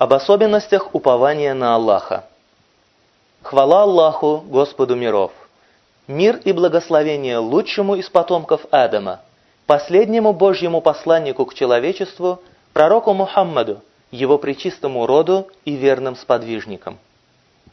Об особенностях упования на Аллаха. Хвала Аллаху, Господу миров! Мир и благословение лучшему из потомков Адама, последнему Божьему посланнику к человечеству, пророку Мухаммаду, его причистому роду и верным сподвижникам.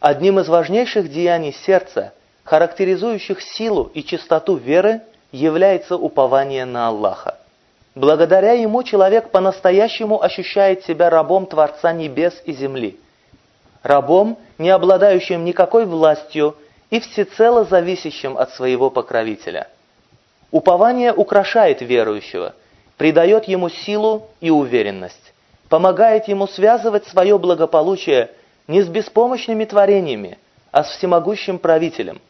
Одним из важнейших деяний сердца, характеризующих силу и чистоту веры, является упование на Аллаха. Благодаря ему человек по-настоящему ощущает себя рабом Творца небес и земли. Рабом, не обладающим никакой властью и всецело зависящим от своего покровителя. Упование украшает верующего, придает ему силу и уверенность, помогает ему связывать свое благополучие не с беспомощными творениями, а с всемогущим правителем.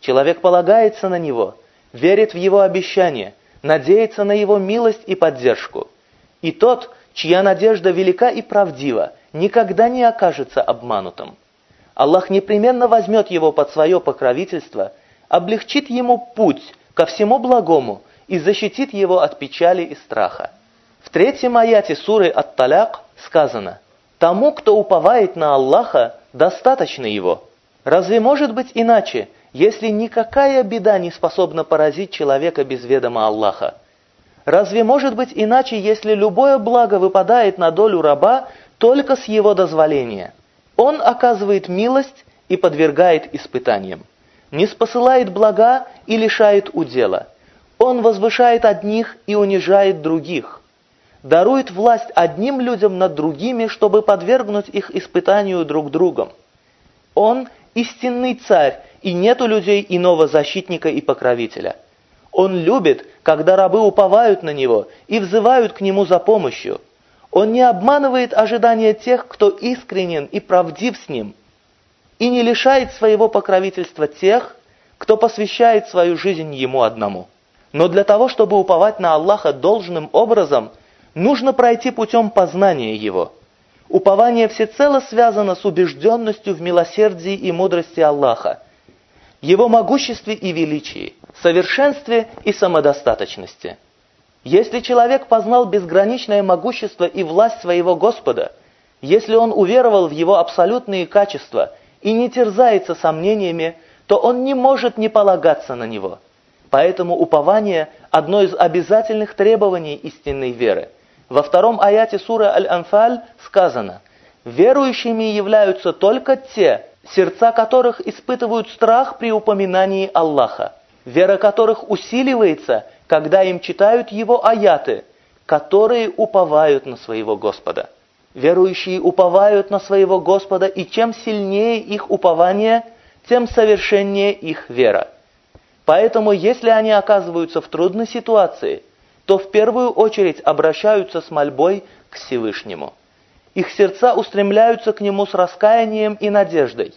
Человек полагается на него, верит в его обещания – надеется на его милость и поддержку. И тот, чья надежда велика и правдива, никогда не окажется обманутым. Аллах непременно возьмет его под свое покровительство, облегчит ему путь ко всему благому и защитит его от печали и страха. В третьем аяте суры Ат-Таляк сказано «Тому, кто уповает на Аллаха, достаточно его». Разве может быть иначе, если никакая беда не способна поразить человека без ведома Аллаха? Разве может быть иначе, если любое благо выпадает на долю раба только с его дозволения? Он оказывает милость и подвергает испытаниям. Не спосылает блага и лишает удела. Он возвышает одних и унижает других. Дарует власть одним людям над другими, чтобы подвергнуть их испытанию друг другом. Он истинный царь, и нет у людей иного защитника и покровителя. Он любит, когда рабы уповают на него и взывают к нему за помощью. Он не обманывает ожидания тех, кто искренен и правдив с ним, и не лишает своего покровительства тех, кто посвящает свою жизнь ему одному. Но для того, чтобы уповать на Аллаха должным образом, нужно пройти путем познания Его – Упование всецело связано с убежденностью в милосердии и мудрости Аллаха, Его могуществе и величии, совершенстве и самодостаточности. Если человек познал безграничное могущество и власть своего Господа, если он уверовал в Его абсолютные качества и не терзается сомнениями, то он не может не полагаться на Него. Поэтому упование – одно из обязательных требований истинной веры – во втором аяте суры Аль-Анфаль сказано, «Верующими являются только те, сердца которых испытывают страх при упоминании Аллаха, вера которых усиливается, когда им читают Его аяты, которые уповают на своего Господа». Верующие уповают на своего Господа, и чем сильнее их упование, тем совершеннее их вера. Поэтому, если они оказываются в трудной ситуации – то в первую очередь обращаются с мольбой к Всевышнему. Их сердца устремляются к Нему с раскаянием и надеждой,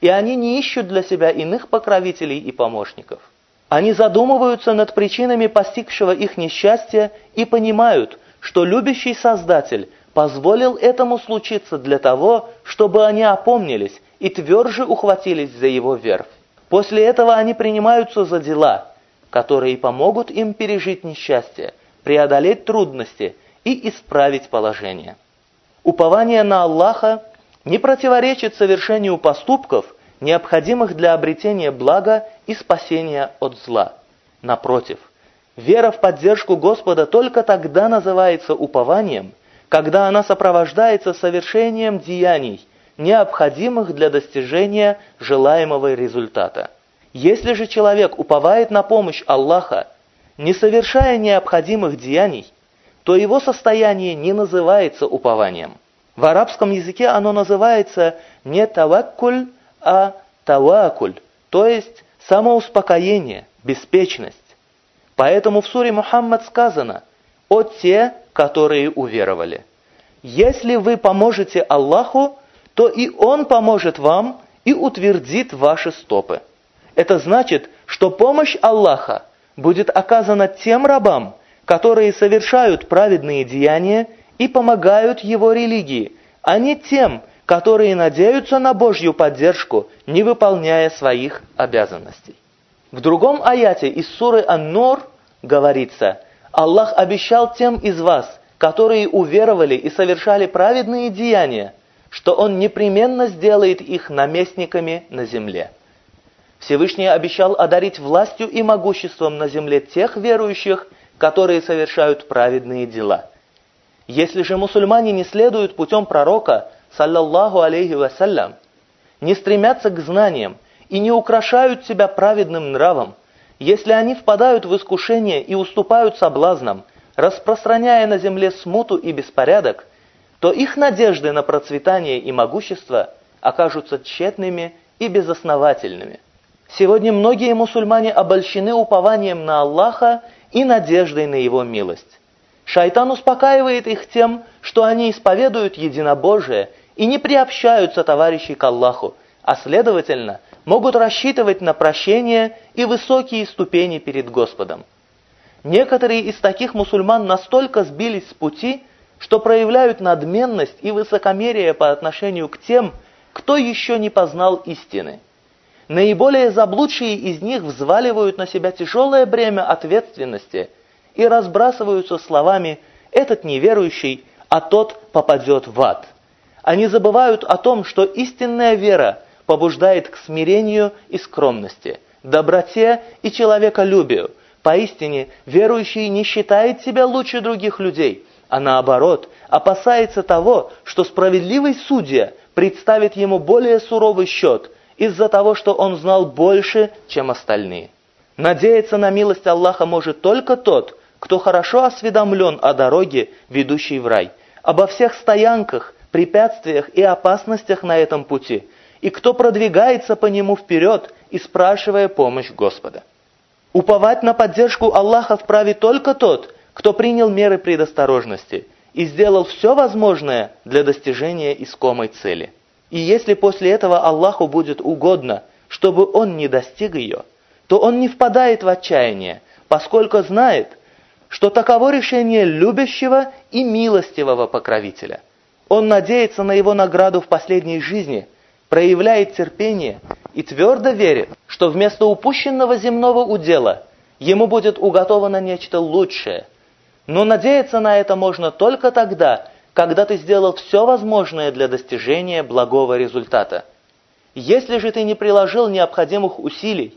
и они не ищут для себя иных покровителей и помощников. Они задумываются над причинами постигшего их несчастья и понимают, что любящий Создатель позволил этому случиться для того, чтобы они опомнились и тверже ухватились за его верфь. После этого они принимаются за дела – которые помогут им пережить несчастье, преодолеть трудности и исправить положение. Упование на Аллаха не противоречит совершению поступков, необходимых для обретения блага и спасения от зла. Напротив, вера в поддержку Господа только тогда называется упованием, когда она сопровождается совершением деяний, необходимых для достижения желаемого результата. Если же человек уповает на помощь Аллаха, не совершая необходимых деяний, то его состояние не называется упованием. В арабском языке оно называется не таваккуль, а тавакуль, то есть самоуспокоение, беспечность. Поэтому в суре Мухаммад сказано «О те, которые уверовали». Если вы поможете Аллаху, то и Он поможет вам и утвердит ваши стопы. Это значит, что помощь Аллаха будет оказана тем рабам, которые совершают праведные деяния и помогают его религии, а не тем, которые надеются на Божью поддержку, не выполняя своих обязанностей. В другом аяте из суры Ан-Нур говорится, Аллах обещал тем из вас, которые уверовали и совершали праведные деяния, что Он непременно сделает их наместниками на земле. Всевышний обещал одарить властью и могуществом на земле тех верующих, которые совершают праведные дела. Если же мусульмане не следуют путем пророка, саллаллаху алейхи вассалям, не стремятся к знаниям и не украшают себя праведным нравом, если они впадают в искушение и уступают соблазнам, распространяя на земле смуту и беспорядок, то их надежды на процветание и могущество окажутся тщетными и безосновательными. Сегодня многие мусульмане обольщены упованием на Аллаха и надеждой на Его милость. Шайтан успокаивает их тем, что они исповедуют единобожие и не приобщаются товарищей к Аллаху, а следовательно, могут рассчитывать на прощение и высокие ступени перед Господом. Некоторые из таких мусульман настолько сбились с пути, что проявляют надменность и высокомерие по отношению к тем, кто еще не познал истины. Наиболее заблудшие из них взваливают на себя тяжелое бремя ответственности и разбрасываются словами «этот неверующий, а тот попадет в ад». Они забывают о том, что истинная вера побуждает к смирению и скромности, доброте и человеколюбию – Поистине, верующий не считает себя лучше других людей, а наоборот, опасается того, что справедливый судья представит ему более суровый счет из-за того, что он знал больше, чем остальные. Надеяться на милость Аллаха может только тот, кто хорошо осведомлен о дороге, ведущей в рай, обо всех стоянках, препятствиях и опасностях на этом пути, и кто продвигается по нему вперед, и спрашивая помощь Господа. Уповать на поддержку Аллаха вправе только тот, кто принял меры предосторожности и сделал все возможное для достижения искомой цели. И если после этого Аллаху будет угодно, чтобы он не достиг ее, то он не впадает в отчаяние, поскольку знает, что таково решение любящего и милостивого покровителя. Он надеется на его награду в последней жизни, проявляет терпение и твердо верит, что вместо упущенного земного удела ему будет уготовано нечто лучшее. Но надеяться на это можно только тогда, когда ты сделал все возможное для достижения благого результата. Если же ты не приложил необходимых усилий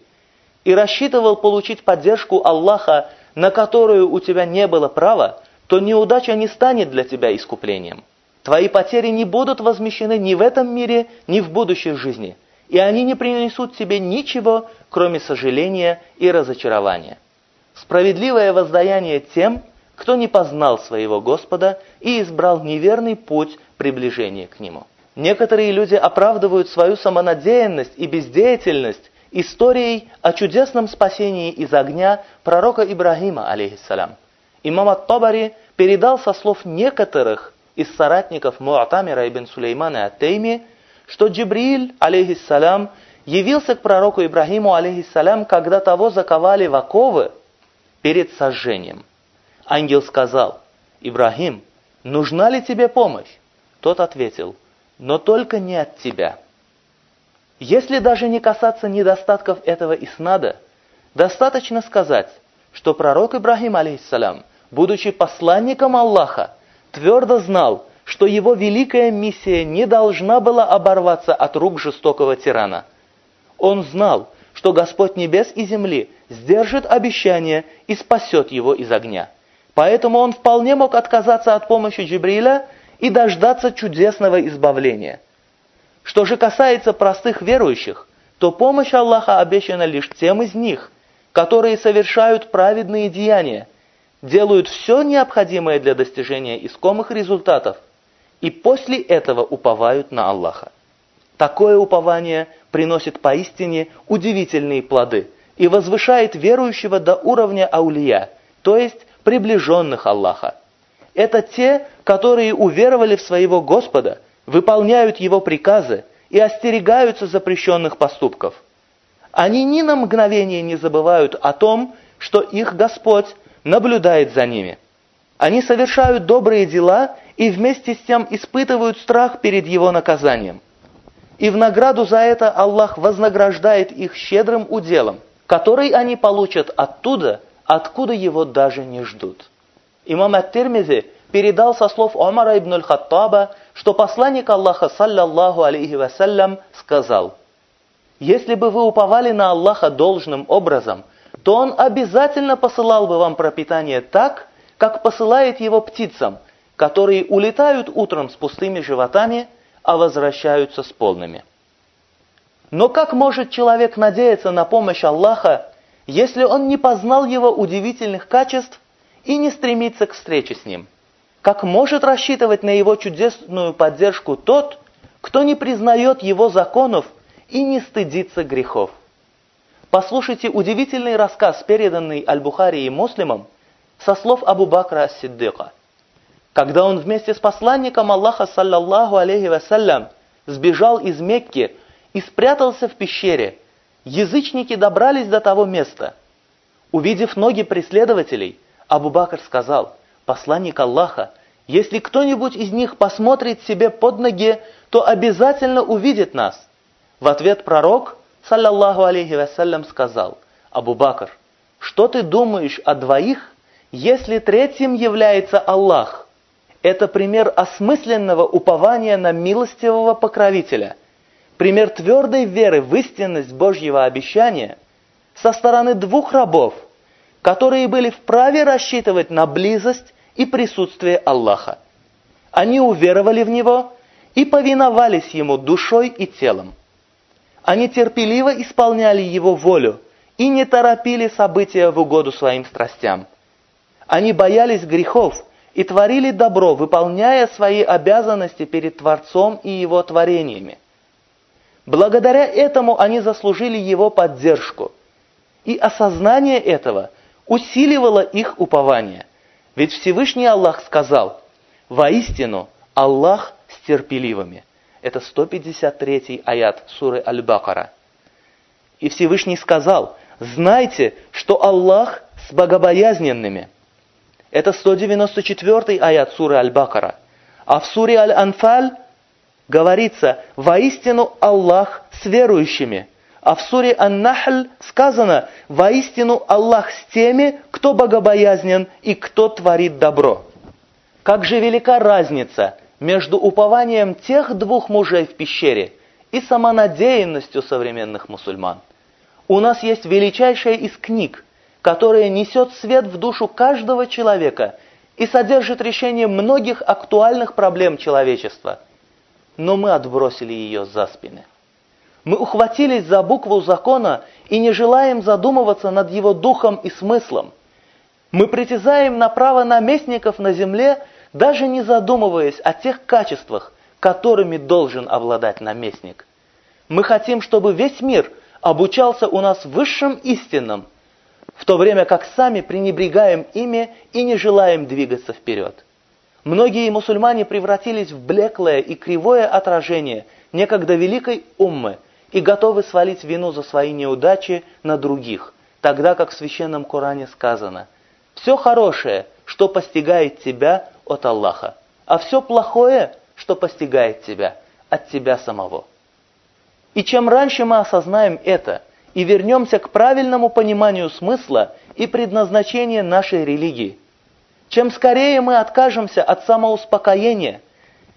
и рассчитывал получить поддержку Аллаха, на которую у тебя не было права, то неудача не станет для тебя искуплением. Твои потери не будут возмещены ни в этом мире, ни в будущей жизни – и они не принесут тебе ничего, кроме сожаления и разочарования. Справедливое воздаяние тем, кто не познал своего Господа и избрал неверный путь приближения к Нему. Некоторые люди оправдывают свою самонадеянность и бездеятельность историей о чудесном спасении из огня пророка Ибрагима, алейхиссалям. Имам Ат-Табари передал со слов некоторых из соратников Муатамира ибн Сулеймана Ат-Тейми, что Джибриль, алейхиссалям, явился к пророку Ибрагиму, алейхиссалям, когда того заковали в оковы перед сожжением. Ангел сказал, «Ибрагим, нужна ли тебе помощь?» Тот ответил, «Но только не от тебя». Если даже не касаться недостатков этого иснада, достаточно сказать, что пророк Ибрагим, алейхиссалям, будучи посланником Аллаха, твердо знал, что его великая миссия не должна была оборваться от рук жестокого тирана. Он знал, что Господь небес и земли сдержит обещание и спасет его из огня. Поэтому он вполне мог отказаться от помощи Джибриля и дождаться чудесного избавления. Что же касается простых верующих, то помощь Аллаха обещана лишь тем из них, которые совершают праведные деяния, делают все необходимое для достижения искомых результатов и после этого уповают на Аллаха. Такое упование приносит поистине удивительные плоды и возвышает верующего до уровня аулия, то есть приближенных Аллаха. Это те, которые уверовали в своего Господа, выполняют Его приказы и остерегаются запрещенных поступков. Они ни на мгновение не забывают о том, что их Господь наблюдает за ними. Они совершают добрые дела и вместе с тем испытывают страх перед его наказанием. И в награду за это Аллах вознаграждает их щедрым уделом, который они получат оттуда, откуда его даже не ждут. Имам Ат-Тирмизи передал со слов Омара ибн аль-Хаттаба, что посланник Аллаха, саллаллаху алейхи вассалям, сказал, «Если бы вы уповали на Аллаха должным образом, то Он обязательно посылал бы вам пропитание так, как посылает его птицам, которые улетают утром с пустыми животами, а возвращаются с полными». Но как может человек надеяться на помощь Аллаха, если он не познал его удивительных качеств и не стремится к встрече с ним? Как может рассчитывать на его чудесную поддержку тот, кто не признает его законов и не стыдится грехов? Послушайте удивительный рассказ, переданный Аль-Бухари и Муслимом, со слов Абу Бакра Ас-Сиддыка. Когда он вместе с посланником Аллаха, саллаллаху алейхи вассалям, сбежал из Мекки и спрятался в пещере, язычники добрались до того места. Увидев ноги преследователей, Абу Бакр сказал, посланник Аллаха, если кто-нибудь из них посмотрит себе под ноги, то обязательно увидит нас. В ответ пророк, саллаллаху алейхи вассалям, сказал, Абу Бакр, что ты думаешь о двоих, если третьим является Аллах? Это пример осмысленного упования на милостивого покровителя – пример твердой веры в истинность Божьего обещания со стороны двух рабов, которые были вправе рассчитывать на близость и присутствие Аллаха. Они уверовали в Него и повиновались Ему душой и телом. Они терпеливо исполняли Его волю и не торопили события в угоду своим страстям. Они боялись грехов и творили добро, выполняя свои обязанности перед Творцом и Его творениями. Благодаря этому они заслужили его поддержку. И осознание этого усиливало их упование. Ведь Всевышний Аллах сказал, «Воистину Аллах с терпеливыми». Это 153 аят суры Аль-Бакара. И Всевышний сказал, «Знайте, что Аллах с богобоязненными». Это 194 аят суры Аль-Бакара. А в суре Аль-Анфаль говорится «Воистину Аллах с верующими». А в суре Ан-Нахль сказано «Воистину Аллах с теми, кто богобоязнен и кто творит добро». Как же велика разница между упованием тех двух мужей в пещере и самонадеянностью современных мусульман. У нас есть величайшая из книг, которая несет свет в душу каждого человека и содержит решение многих актуальных проблем человечества – но мы отбросили ее за спины. Мы ухватились за букву закона и не желаем задумываться над его духом и смыслом. Мы притязаем на право наместников на земле, даже не задумываясь о тех качествах, которыми должен обладать наместник. Мы хотим, чтобы весь мир обучался у нас высшим истинам, в то время как сами пренебрегаем ими и не желаем двигаться вперед. Многие мусульмане превратились в блеклое и кривое отражение некогда великой уммы и готовы свалить вину за свои неудачи на других, тогда как в Священном Коране сказано «Все хорошее, что постигает тебя от Аллаха, а все плохое, что постигает тебя от тебя самого». И чем раньше мы осознаем это и вернемся к правильному пониманию смысла и предназначения нашей религии – чем скорее мы откажемся от самоуспокоения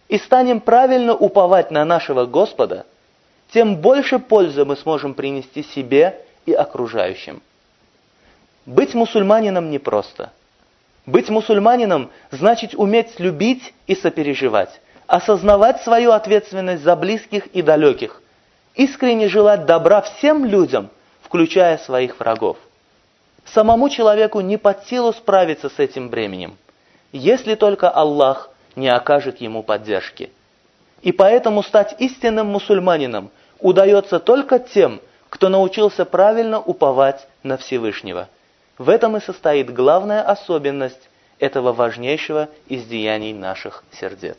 и станем правильно уповать на нашего Господа, тем больше пользы мы сможем принести себе и окружающим. Быть мусульманином непросто. Быть мусульманином значит уметь любить и сопереживать, осознавать свою ответственность за близких и далеких, искренне желать добра всем людям, включая своих врагов. Самому человеку не под силу справиться с этим бременем, если только Аллах не окажет ему поддержки. И поэтому стать истинным мусульманином удается только тем, кто научился правильно уповать на Всевышнего. В этом и состоит главная особенность этого важнейшего из деяний наших сердец.